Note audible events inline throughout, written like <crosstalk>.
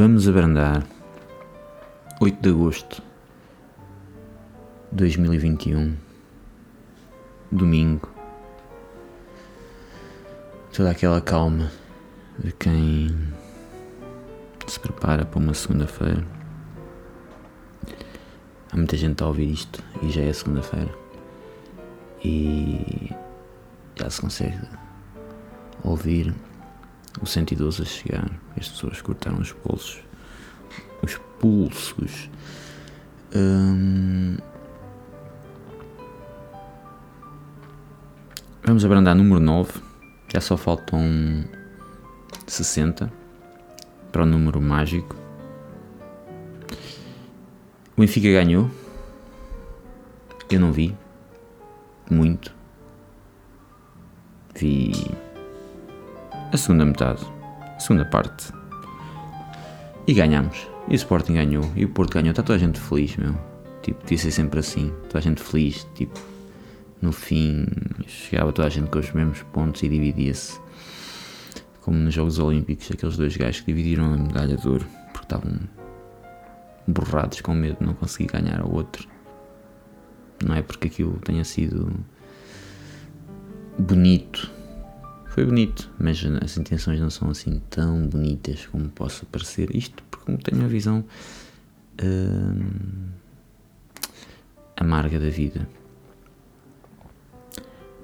Vamos abrandar 8 de agosto de 2021, domingo. Toda aquela calma de quem se prepara para uma segunda-feira. Há muita gente a ouvir isto e já é segunda-feira. E já se consegue ouvir o 112 a chegar. As pessoas cortaram os pulsos. Os pulsos. Hum, vamos abrandar número 9. Já só faltam 60 para o número mágico. O Benfica ganhou. Eu não vi. Muito. Vi a segunda metade, segunda parte. E ganhamos. E o Sporting ganhou. E o Porto ganhou. Está toda a gente feliz, meu. Tipo, podia ser sempre assim. Toda a gente feliz. Tipo, no fim, chegava toda a gente com os mesmos pontos e dividia-se. Como nos Jogos Olímpicos, aqueles dois gajos que dividiram a medalha de ouro porque estavam borrados com medo de não conseguir ganhar ao outro. Não é porque aquilo tenha sido bonito foi bonito, mas as intenções não são assim tão bonitas como possa parecer. Isto porque tenho uma visão hum, amarga da vida.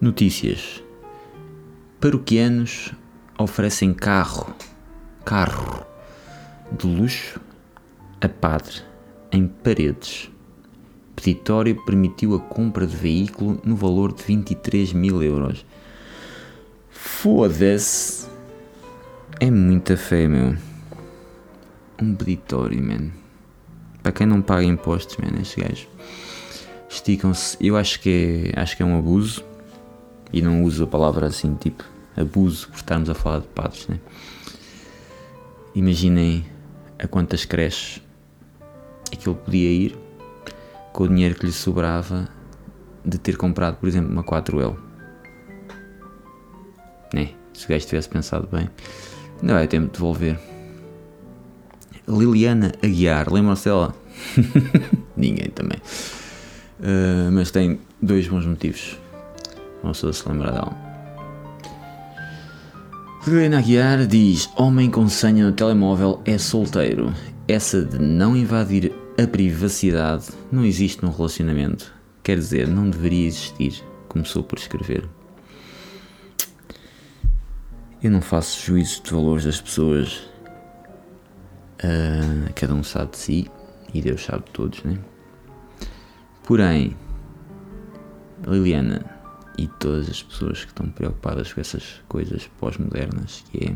Notícias. Paroquianos oferecem carro, carro de luxo a padre em paredes. Peditório permitiu a compra de veículo no valor de 23 mil euros. Foda-se. É muita fé, meu. Um peditório, man. Para quem não paga impostos, man, estes gajos esticam-se. Eu acho que, é, acho que é um abuso. E não uso a palavra assim, tipo, abuso, por estarmos a falar de padres, né? Imaginem a quantas creches aquilo podia ir com o dinheiro que lhe sobrava de ter comprado, por exemplo, uma 4L né? Se o gajo tivesse pensado bem, não vai tempo de devolver. Liliana Aguiar, lembram-se dela? <laughs> Ninguém também. Uh, mas tem dois bons motivos. Vamos só se lembrar dela. Liliana Aguiar diz: Homem com senha no telemóvel é solteiro. Essa de não invadir a privacidade não existe num relacionamento. Quer dizer, não deveria existir. Começou por escrever. Eu não faço juízos de valores das pessoas. Uh, cada um sabe de si e Deus sabe de todos, né? Porém, Liliana e todas as pessoas que estão preocupadas com essas coisas pós-modernas, que é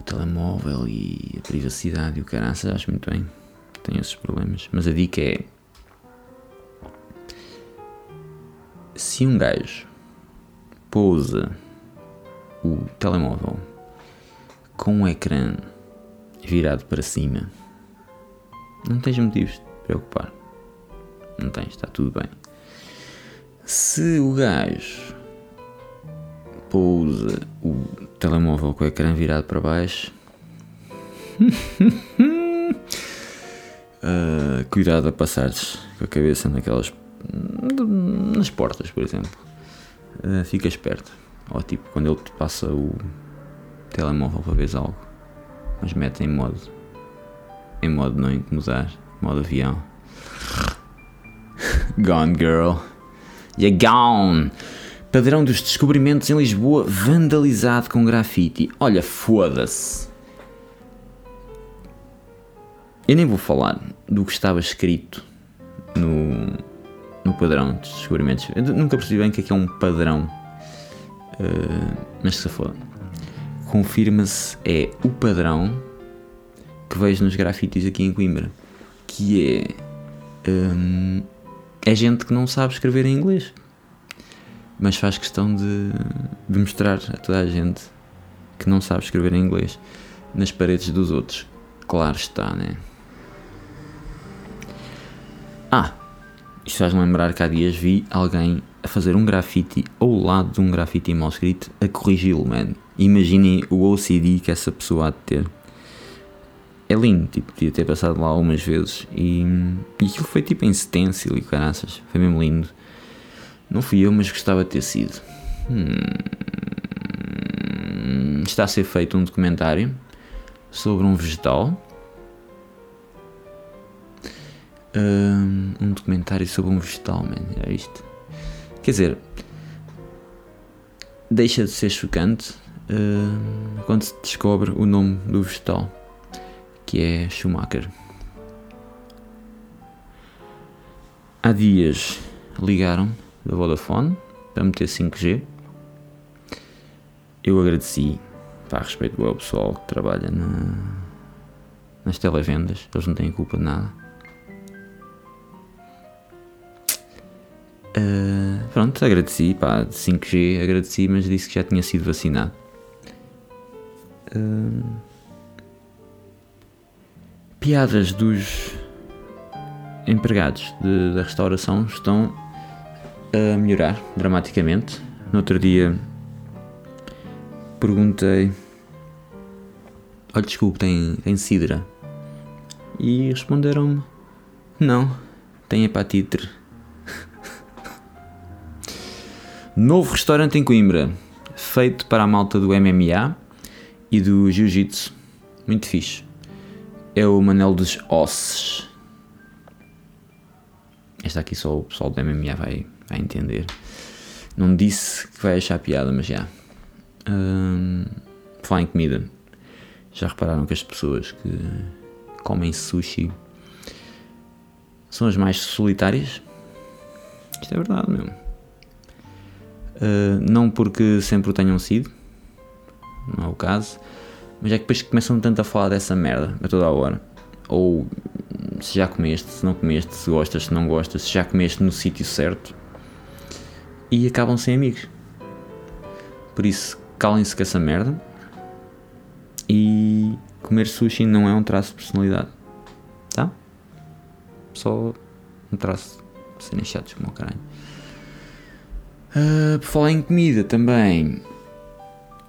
o telemóvel e a privacidade e o caraças, acho muito bem. Tenho esses problemas. Mas a dica é: se um gajo pousa o telemóvel com o ecrã virado para cima, não tens motivos de preocupar. Não tens, está tudo bem. Se o gajo pousa o telemóvel com o ecrã virado para baixo, uh, <laughs> cuidado a passares com a cabeça naquelas. nas portas, por exemplo. Uh, fica esperto. Ou tipo, quando ele te passa o telemóvel para ver algo, mas mete em modo. em modo não incomodar, modo avião. <laughs> gone girl. You're gone! Padrão dos descobrimentos em Lisboa vandalizado com grafite. Olha, foda-se. Eu nem vou falar do que estava escrito no, no padrão dos descobrimentos. Eu nunca percebi bem o que é, que é um padrão Uh, mas se for, confirma-se é o padrão que vejo nos grafites aqui em Coimbra, que é um, é gente que não sabe escrever em inglês, mas faz questão de, de mostrar a toda a gente que não sabe escrever em inglês nas paredes dos outros. Claro está, né? Ah, isto faz-me lembrar que há dias vi alguém a fazer um grafite ao lado de um grafite mal escrito a corrigi-lo, man. Imaginem o OCD que essa pessoa há de ter. é lindo, tipo, podia ter passado lá algumas vezes e, e aquilo foi tipo em stencil e caraças, foi mesmo lindo. Não fui eu, mas gostava de ter sido. Hum, está a ser feito um documentário sobre um vegetal. Um, um documentário sobre um vegetal, man, é isto. Quer dizer, deixa de ser chocante uh, quando se descobre o nome do vegetal, que é Schumacher. Há dias ligaram da Vodafone para meter 5G. Eu agradeci, pá, respeito ao pessoal que trabalha na, nas televendas, eles não têm culpa de nada. Uh, pronto, agradeci, pá, 5G, agradeci, mas disse que já tinha sido vacinado. Uh, piadas dos empregados de, da restauração estão a melhorar dramaticamente. No outro dia perguntei: Olha, desculpe, tem, tem sidra? E responderam-me: Não, tem hepatite. Novo restaurante em Coimbra, feito para a malta do MMA e do Jiu-Jitsu. Muito fixe. É o Manel dos Osses. Esta aqui só o pessoal do MMA vai, vai entender. Não disse que vai achar piada, mas já. Hum, falar em comida. Já repararam que as pessoas que comem sushi são as mais solitárias? Isto é verdade mesmo. Uh, não porque sempre o tenham sido, não é o caso, mas é que depois começam tanto a falar dessa merda a toda a hora. Ou se já comeste, se não comeste, se gostas, se não gostas, se já comeste no sítio certo e acabam sem amigos. Por isso, calem-se com essa merda e comer sushi não é um traço de personalidade, tá? Só um traço serem chatos como o caralho. Uh, por falar em comida também.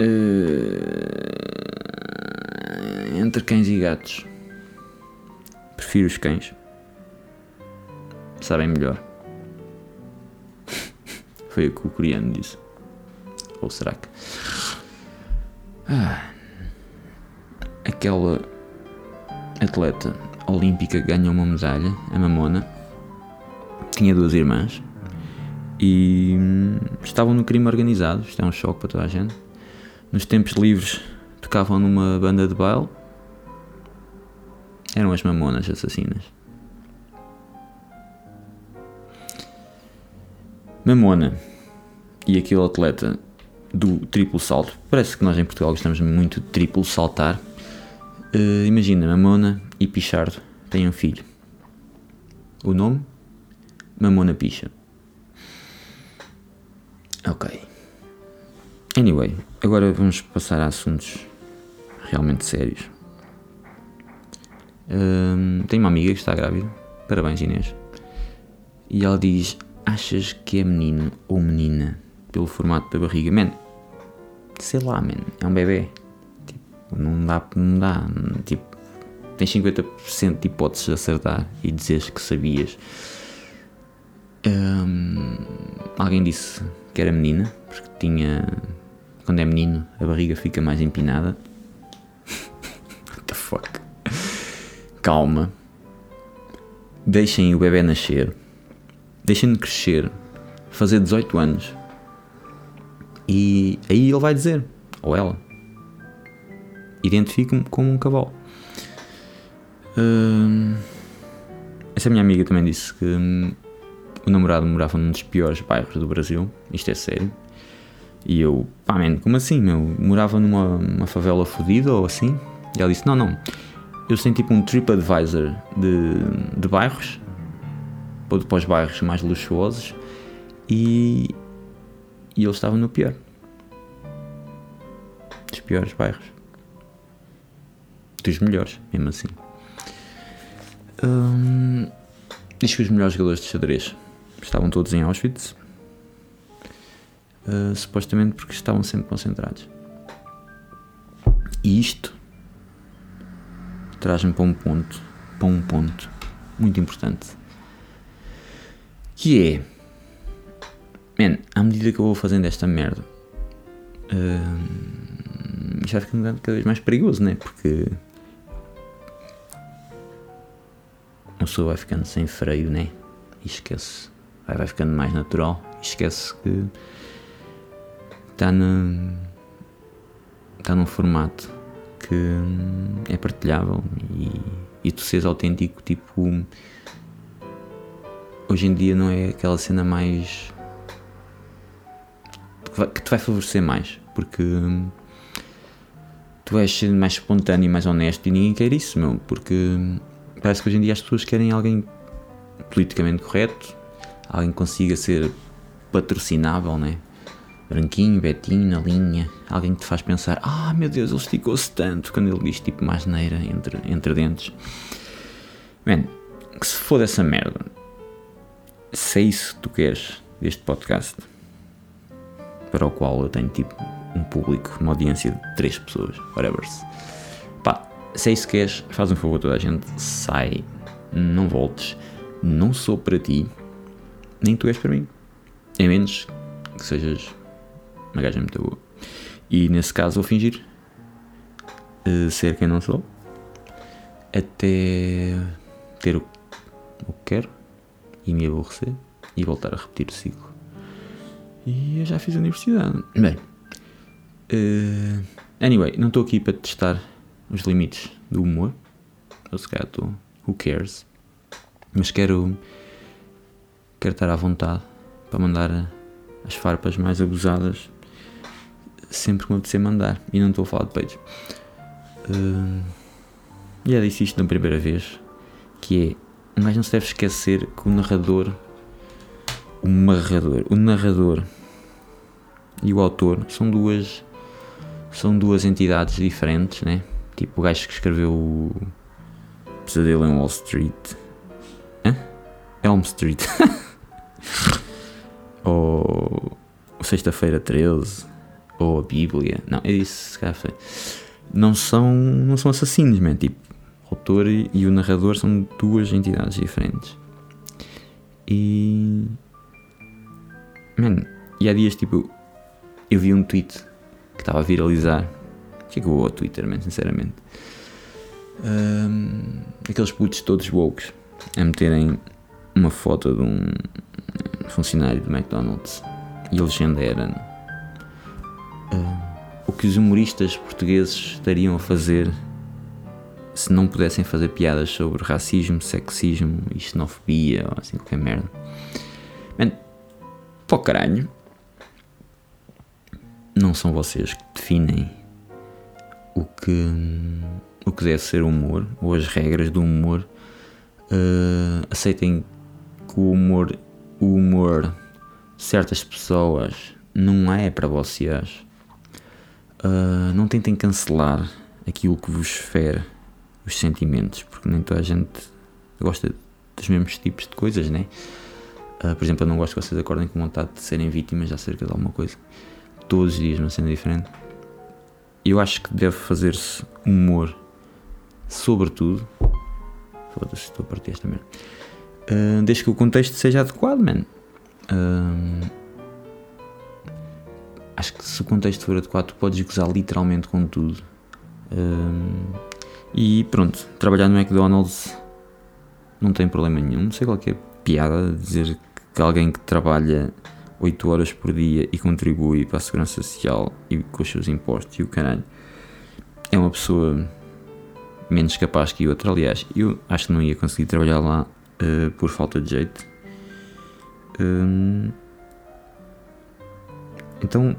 Uh, entre cães e gatos. Prefiro os cães. Sabem melhor. <laughs> Foi o que o coreano disse. Ou será que. Ah, aquela atleta olímpica que ganhou uma medalha, a Mamona, tinha duas irmãs e hum, estavam no crime organizado. Isto é um choque para toda a gente. Nos tempos livres tocavam numa banda de baile. Eram as mamonas assassinas. Mamona e aquele atleta do triplo salto. Parece que nós em Portugal gostamos muito de triplo saltar. Uh, imagina, Mamona e Pichardo têm um filho. O nome? Mamona Picha. Ok. Anyway, agora vamos passar a assuntos realmente sérios. Um, tenho uma amiga que está grávida. Parabéns, Inês. E ela diz: Achas que é menino ou menina? Pelo formato da barriga. Man, sei lá, man, é um bebê. Tipo, não dá, não dá. Tipo, tens 50% de hipóteses de acertar e dizeres que sabias. Um, alguém disse que era menina, porque tinha. Quando é menino, a barriga fica mais empinada. <laughs> What the fuck? Calma. Deixem o bebê nascer. Deixem-no crescer. Fazer 18 anos. E aí ele vai dizer, ou ela, identifico-me como um cavalo. Uh, essa minha amiga também disse que hum, o namorado morava num dos piores bairros do Brasil, isto é sério. E eu, pá, man, como assim, meu? Morava numa favela fodida ou assim? E ela disse: Não, não. Eu tenho tipo um TripAdvisor de, de bairros, para os bairros mais luxuosos, e, e ele estava no pior. Dos piores bairros. Dos melhores, mesmo assim. Hum, diz que os melhores jogadores de xadrez estavam todos em Auschwitz, uh, supostamente porque estavam sempre concentrados. E isto traz-me para um ponto, para um ponto muito importante, que é, man, à medida que eu vou fazendo esta merda, uh, isto vai ficando cada vez mais perigoso, né? Porque uma pessoa vai ficando sem freio, né? E esquece, vai, ficando mais natural esquece que está no, está num formato que é partilhável e, e tu seres autêntico, tipo. Hoje em dia não é aquela cena mais. que te vai favorecer mais, porque tu vais ser mais espontâneo e mais honesto e ninguém quer isso, meu, porque parece que hoje em dia as pessoas querem alguém politicamente correto, alguém consiga ser patrocinável, né? branquinho, betinho, na linha, alguém que te faz pensar, ah meu Deus, ele esticou-se tanto quando ele diz tipo mais neira entre, entre dentes. Man, que se for dessa merda, se é isso que tu queres deste podcast, para o qual eu tenho tipo um público, uma audiência de três pessoas, whatever. Pá, se é isso que queres, faz um favor a toda a gente, sai, não voltes, não sou para ti, nem tu és para mim. A menos que sejas uma gaja muito boa. E nesse caso vou fingir uh, ser quem não sou até ter o, o que quero e me aborrecer e voltar a repetir o ciclo. E eu já fiz a universidade. Bem, uh, anyway, não estou aqui para testar os limites do humor. Eu se calhar estou, who cares? Mas quero, quero estar à vontade para mandar as farpas mais abusadas sempre que me apetecer mandar. E não estou a falar de peitos. Uh, já disse isto na primeira vez. Que é. Mas não se deve esquecer que o narrador. O narrador. O narrador e o autor são duas. São duas entidades diferentes, né? Tipo o gajo que escreveu o Pesadelo em Wall Street. Hã? Elm Street. <laughs> Ou Sexta-feira 13 ou a Bíblia. Não, é isso, se calhar foi. Não são, não são assassinos, man. Tipo, o autor e o narrador são duas entidades diferentes. E. Man, e há dias, tipo, eu vi um tweet que estava a viralizar. Que é que eu vou ao Twitter, man, sinceramente. Um, aqueles putos todos woke a meterem uma foto de um funcionário do McDonald's e a legenda era uh, o que os humoristas portugueses estariam a fazer se não pudessem fazer piadas sobre racismo, sexismo e xenofobia ou assim qualquer merda. Man, pô caralho. Não são vocês que definem o que, o que deve ser o humor ou as regras do humor. Uh, aceitem que o humor, o humor certas pessoas não é para vocês. Uh, não tentem cancelar aquilo que vos fere os sentimentos, porque nem toda a gente gosta dos mesmos tipos de coisas, né? Uh, por exemplo, eu não gosto que vocês acordem com vontade de serem vítimas acerca de alguma coisa, todos os dias, uma cena diferente. Eu acho que deve fazer-se humor, sobretudo. Foda-se, estou a partir esta merda. Uh, desde que o contexto seja adequado, man. Uh, acho que se o contexto for adequado, tu podes gozar literalmente com tudo. Um, e pronto, trabalhar no McDonald's não tem problema nenhum. Não sei qual é piada dizer que alguém que trabalha 8 horas por dia e contribui para a segurança social e com os seus impostos e o caralho é uma pessoa menos capaz que outra. Aliás, eu acho que não ia conseguir trabalhar lá uh, por falta de jeito. Um, então,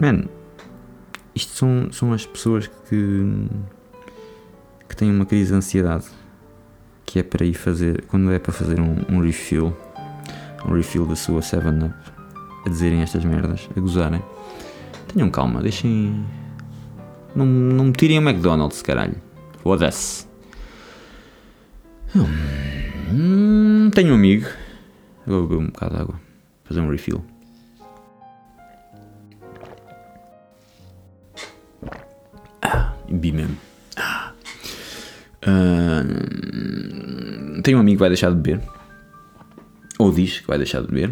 Man, isto são, são as pessoas que, que têm uma crise de ansiedade que é para ir fazer, quando é para fazer um, um refill, um refill da sua 7-Up, a dizerem estas merdas, a gozarem. Tenham calma, deixem. Não, não me tirem o McDonald's, caralho. Foda-se. Hum, tenho um amigo. Vou beber um bocado de água. Fazer um refill. bi mesmo. Uh, tenho um amigo que vai deixar de beber, ou diz que vai deixar de beber.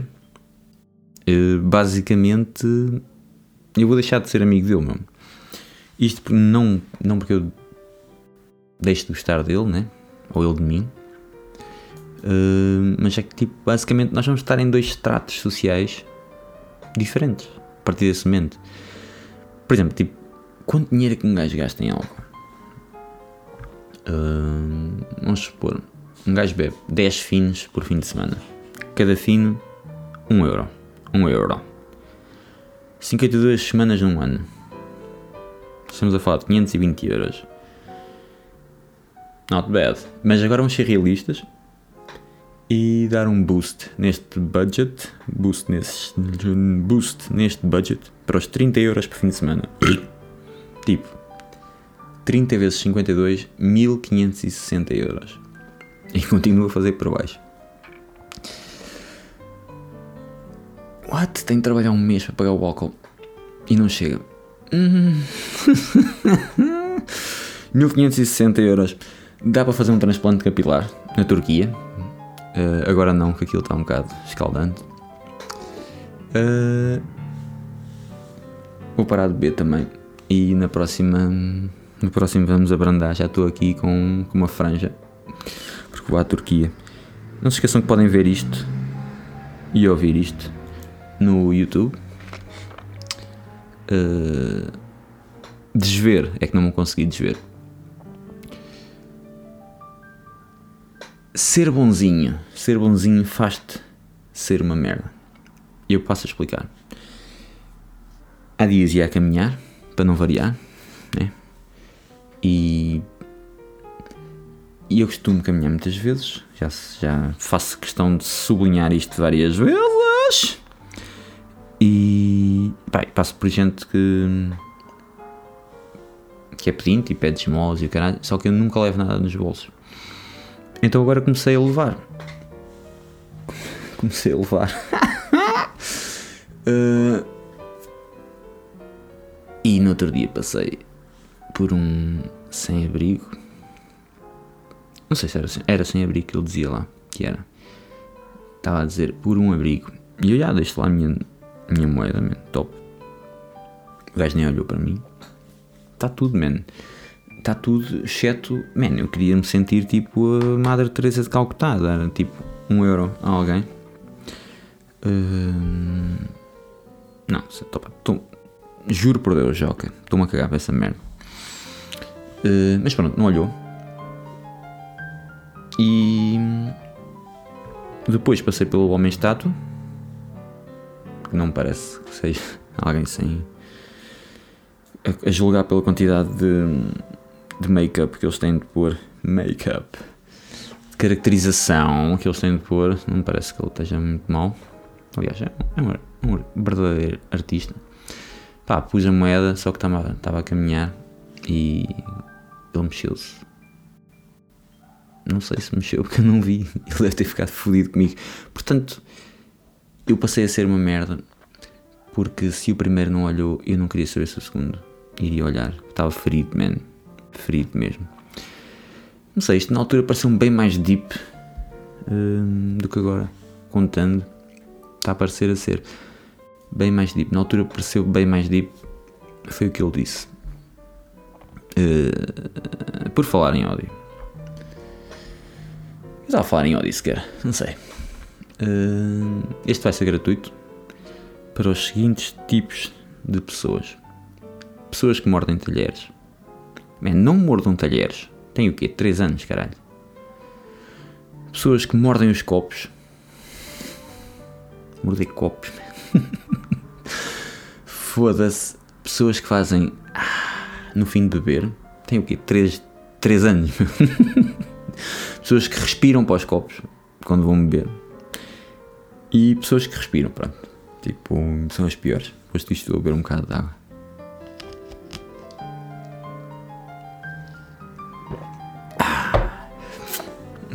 Uh, basicamente, eu vou deixar de ser amigo dele, meu. Isto não, não porque eu deixe de gostar dele, né? Ou ele de mim. Uh, mas é que, tipo, basicamente nós vamos estar em dois estratos sociais diferentes a partir desse momento. Por exemplo, tipo, quanto dinheiro é que um gajo gasta em álcool? Uh, vamos supor, um gajo bebe 10 finos por fim de semana. Cada fino, 1 euro. 1 euro. 52 semanas num ano. Estamos a falar de 520 euros. Not bad. Mas agora vamos ser realistas e dar um boost neste budget. Boost neste, boost neste budget para os 30 euros por fim de semana. <coughs> tipo, 30 vezes 52, 1560 euros. E continuo a fazer por baixo. What? Tenho de trabalhar um mês para pagar o álcool e não chega. <laughs> 1560 euros. Dá para fazer um transplante capilar na Turquia. Uh, agora não, que aquilo está um bocado escaldante. Uh, vou parar de beber também. E na próxima. No próximo vamos abrandar. Já estou aqui com, com uma franja. Porque vou à Turquia. Não se esqueçam que podem ver isto e ouvir isto no YouTube. Uh, desver é que não me consegui desver. Ser bonzinho, ser bonzinho faz-te ser uma merda. Eu passo a explicar. Há dias ia a caminhar, para não variar, né? E, e eu costumo caminhar muitas vezes, já, já faço questão de sublinhar isto várias vezes. E passo por gente que, que é pedinte e pede esmolas e o caralho, só que eu nunca levo nada nos bolsos. Então agora comecei a levar. Comecei a levar. uh, <laughs> e no outro dia passei por um sem-abrigo. Não sei se era, era sem-abrigo que ele dizia lá, que era. Estava a dizer por um abrigo. E eu já deixo lá a minha, minha moeda, man, top. O gajo nem olhou para mim. Está tudo, man está tudo, exceto, man, eu queria me sentir tipo a Madre Teresa de Calcutá, dar tipo um euro a alguém. Uh, não, tô, tô, juro por Deus, Joca, estou-me a cagar para essa merda. Uh, mas pronto, não olhou. E depois passei pelo Homem Estátua, que não me parece que seja <laughs> alguém sem. a, a julgar pela quantidade de de make-up que eles têm de pôr. Make-up. De caracterização que eles têm de pôr. Não me parece que ele esteja muito mal. Aliás, é um, é um verdadeiro artista. Pá, pus a moeda, só que estava, estava a caminhar e ele mexeu-se. Não sei se mexeu porque eu não vi. Ele deve ter ficado fodido comigo. Portanto, eu passei a ser uma merda. Porque se o primeiro não olhou, eu não queria saber se o segundo iria olhar. Estava ferido, man preferido mesmo. Não sei, isto na altura pareceu-me bem mais deep uh, do que agora, contando. Está a parecer a ser bem mais deep. Na altura pareceu bem mais deep, foi o que ele disse. Uh, por falar em ódio. Eu estava a falar em ódio sequer, não sei. Uh, este vai ser gratuito para os seguintes tipos de pessoas: pessoas que mordem talheres, Man, não mordam talheres. Tem o quê? 3 anos, caralho. Pessoas que mordem os copos. Morder copos. <laughs> Foda-se. Pessoas que fazem ah, no fim de beber. Tem o quê? 3, 3 anos. <laughs> pessoas que respiram para os copos quando vão beber. E pessoas que respiram, pronto. Tipo, são as piores. Depois disto estou a beber um bocado de água.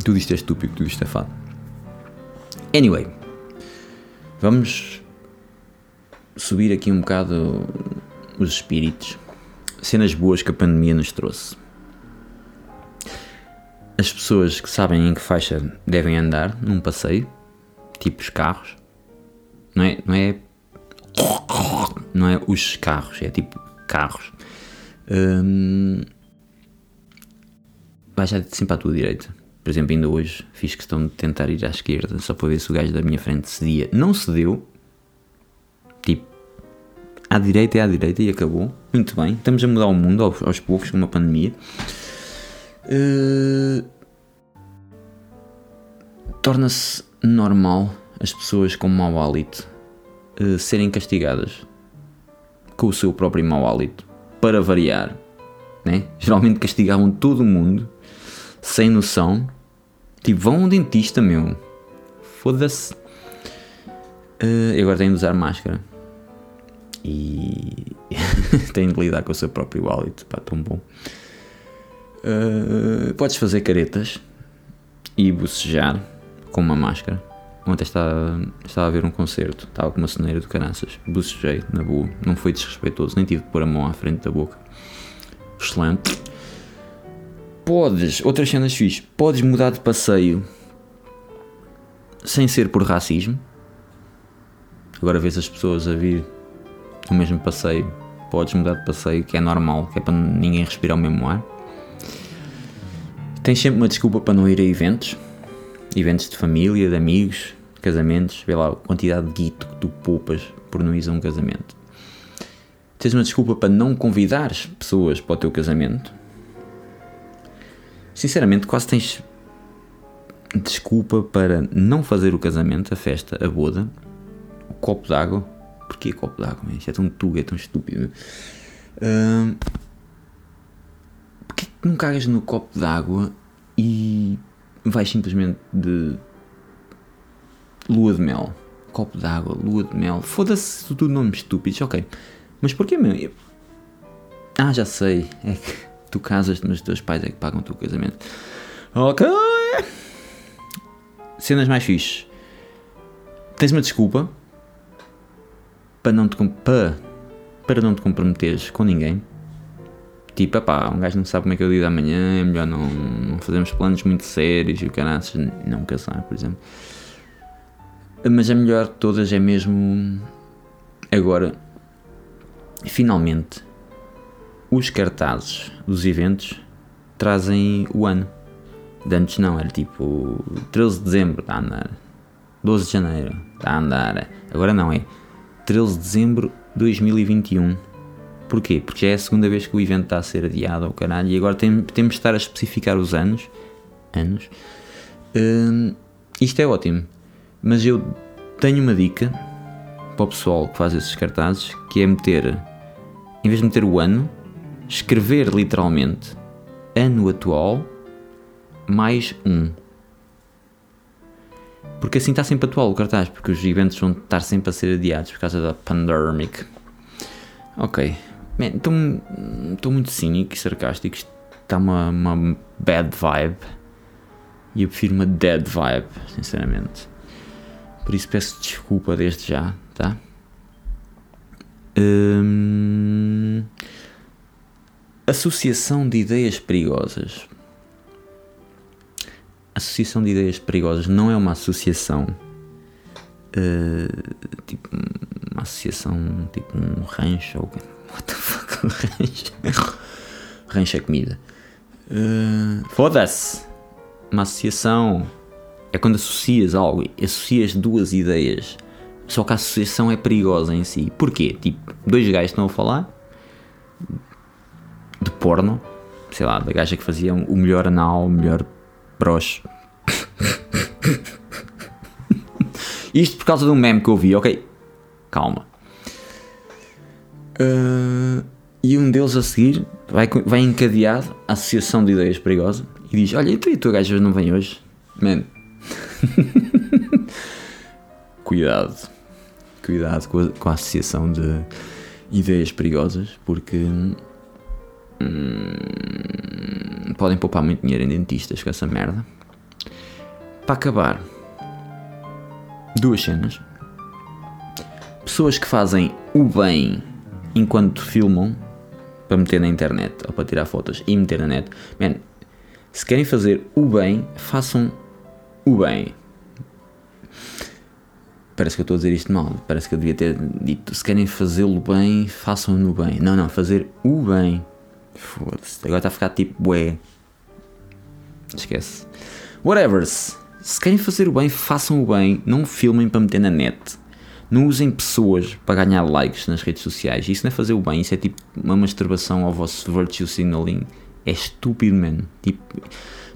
Tudo isto é estúpido, tudo isto é fado. Anyway, vamos subir aqui um bocado os espíritos. Cenas boas que a pandemia nos trouxe. as pessoas que sabem em que faixa devem andar num passeio, tipo os carros, não é, não é, não é os carros, é tipo carros. Hum, vai já sempre à tua direita. Por exemplo, ainda hoje fiz questão de tentar ir à esquerda só para ver se o gajo da minha frente cedia. Não cedeu. Tipo, à direita é à direita e acabou. Muito bem. Estamos a mudar o mundo aos, aos poucos com uma pandemia. Uh, Torna-se normal as pessoas com mau hálito uh, serem castigadas com o seu próprio mau hálito para variar. Né? Geralmente castigavam todo mundo sem noção Tipo, vão um dentista, meu. Foda-se. Uh, agora tenho de usar máscara. E <laughs> tenho de lidar com o seu próprio hálito. Pá, tão bom. Uh, podes fazer caretas e bocejar com uma máscara. Ontem estava, estava a ver um concerto, estava com uma ceneira de caraças, bocejei, na boa, não foi desrespeitoso, nem tive de pôr a mão à frente da boca. Excelente podes, outras cenas fixe, podes mudar de passeio sem ser por racismo. Agora vês as pessoas a vir no mesmo passeio, podes mudar de passeio, que é normal, que é para ninguém respirar o mesmo ar. Tens sempre uma desculpa para não ir a eventos, eventos de família, de amigos, casamentos, vê lá a quantidade de guito que tu poupas por não ir a um casamento. Tens uma desculpa para não convidares pessoas para o teu casamento, Sinceramente, quase tens desculpa para não fazer o casamento, a festa, a boda, o copo d'água. Porquê copo d'água? Isto é tão tuga, é tão estúpido. Uh, Porquê que não cagas no copo d'água e vais simplesmente de lua de mel? Copo d'água, lua de mel. Foda-se tudo nomes estúpidos, ok. Mas porquê, meu? Ah, já sei. É que tu casas, mas os teus pais é que pagam o teu casamento. Ok. Cenas mais fixes. Tens uma desculpa para não te, para, para não te comprometeres com ninguém. Tipo, pá, um gajo não sabe como é que é o dia da manhã, é melhor não, não fazermos planos muito sérios e o caraças não casar, por exemplo. Mas a melhor de todas é mesmo agora, finalmente, os cartazes dos eventos trazem o ano. De antes não, era tipo 13 de dezembro, está a andar. 12 de janeiro, está a andar. Agora não, é 13 de dezembro de 2021. Porquê? Porque já é a segunda vez que o evento está a ser adiado ao caralho e agora tem, temos de estar a especificar os anos. Anos. Hum, isto é ótimo. Mas eu tenho uma dica para o pessoal que faz esses cartazes que é meter, em vez de meter o ano, escrever literalmente ano atual mais um. Porque assim está sempre atual o cartaz, porque os eventos vão estar sempre a ser adiados por causa da pandemic. Ok. Estou muito cínico e sarcástico. Está uma, uma bad vibe. E eu prefiro uma dead vibe, sinceramente. Por isso peço desculpa desde já, tá? Hum... Associação de ideias perigosas. Associação de ideias perigosas não é uma associação uh, tipo uma associação tipo um rancho ou <laughs> what the fuck rancho? <laughs> Rancho é comida. Uh, foda-se. Uma associação é quando associas algo associas duas ideias. Só que a associação é perigosa em si. Porquê? tipo dois gajos estão a falar de porno, sei lá, da gaja que fazia o melhor anal, o melhor broche. Isto por causa de um meme que eu vi, ok? Calma. Uh, e um deles a seguir vai, vai encadeado à Associação de Ideias Perigosas e diz: Olha, e tu e a tua gaja não vem hoje? Man. <laughs> Cuidado. Cuidado com a, com a Associação de Ideias Perigosas, porque Hum, podem poupar muito dinheiro em dentistas com essa merda. Para acabar, duas cenas. Pessoas que fazem o bem enquanto filmam para meter na internet ou para tirar fotos e meter na net. Man, Se querem fazer o bem, façam o bem. Parece que eu estou a dizer isto mal. Parece que eu devia ter dito: se querem fazê-lo bem, façam-no bem. Não, não, fazer o bem. Foda-se. Agora está a ficar tipo bué. Esquece. Whatevers. Se querem fazer o bem, façam o bem. Não filmem para meter na net. Não usem pessoas para ganhar likes nas redes sociais. Isso não é fazer o bem. Isso é tipo uma masturbação ao vosso virtue signaling. É estúpido, man. Tipo,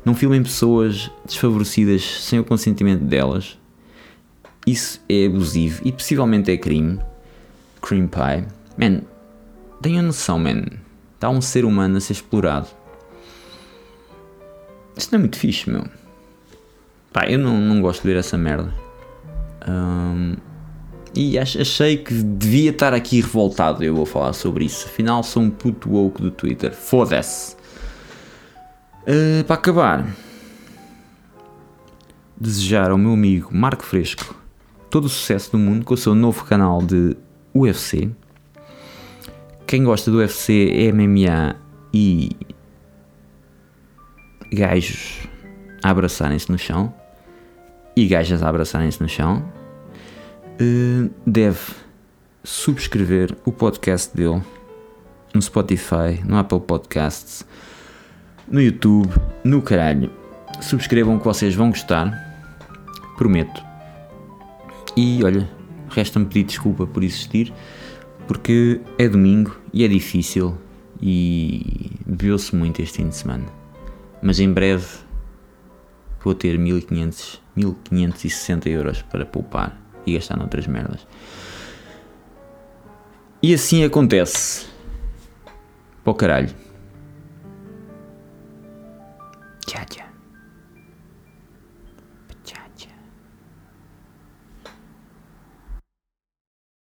não filmem pessoas desfavorecidas sem o consentimento delas isso é abusivo e possivelmente é crime. Cream pie. Man, tenham noção, man. Está um ser humano a ser explorado. Isto não é muito fixe, meu. Pá, eu não, não gosto de ver essa merda. Um, e achei que devia estar aqui revoltado. Eu vou falar sobre isso. Afinal, sou um puto woke do Twitter. Foda-se. Uh, para acabar, desejar ao meu amigo Marco Fresco todo o sucesso do mundo com o seu novo canal de UFC. Quem gosta do UFC, MMA e gajos a abraçarem-se no chão e gajas a abraçarem-se no chão, eh, deve subscrever o podcast dele no Spotify, no Apple Podcasts, no YouTube, no caralho. Subscrevam que vocês vão gostar, prometo. E olha, resta-me pedir desculpa por existir, porque é domingo e é difícil e bebeu-se muito este fim de semana. Mas em breve vou ter 1500, 1560 euros para poupar e gastar noutras merdas. E assim acontece. Pô caralho. Tchau, tchau.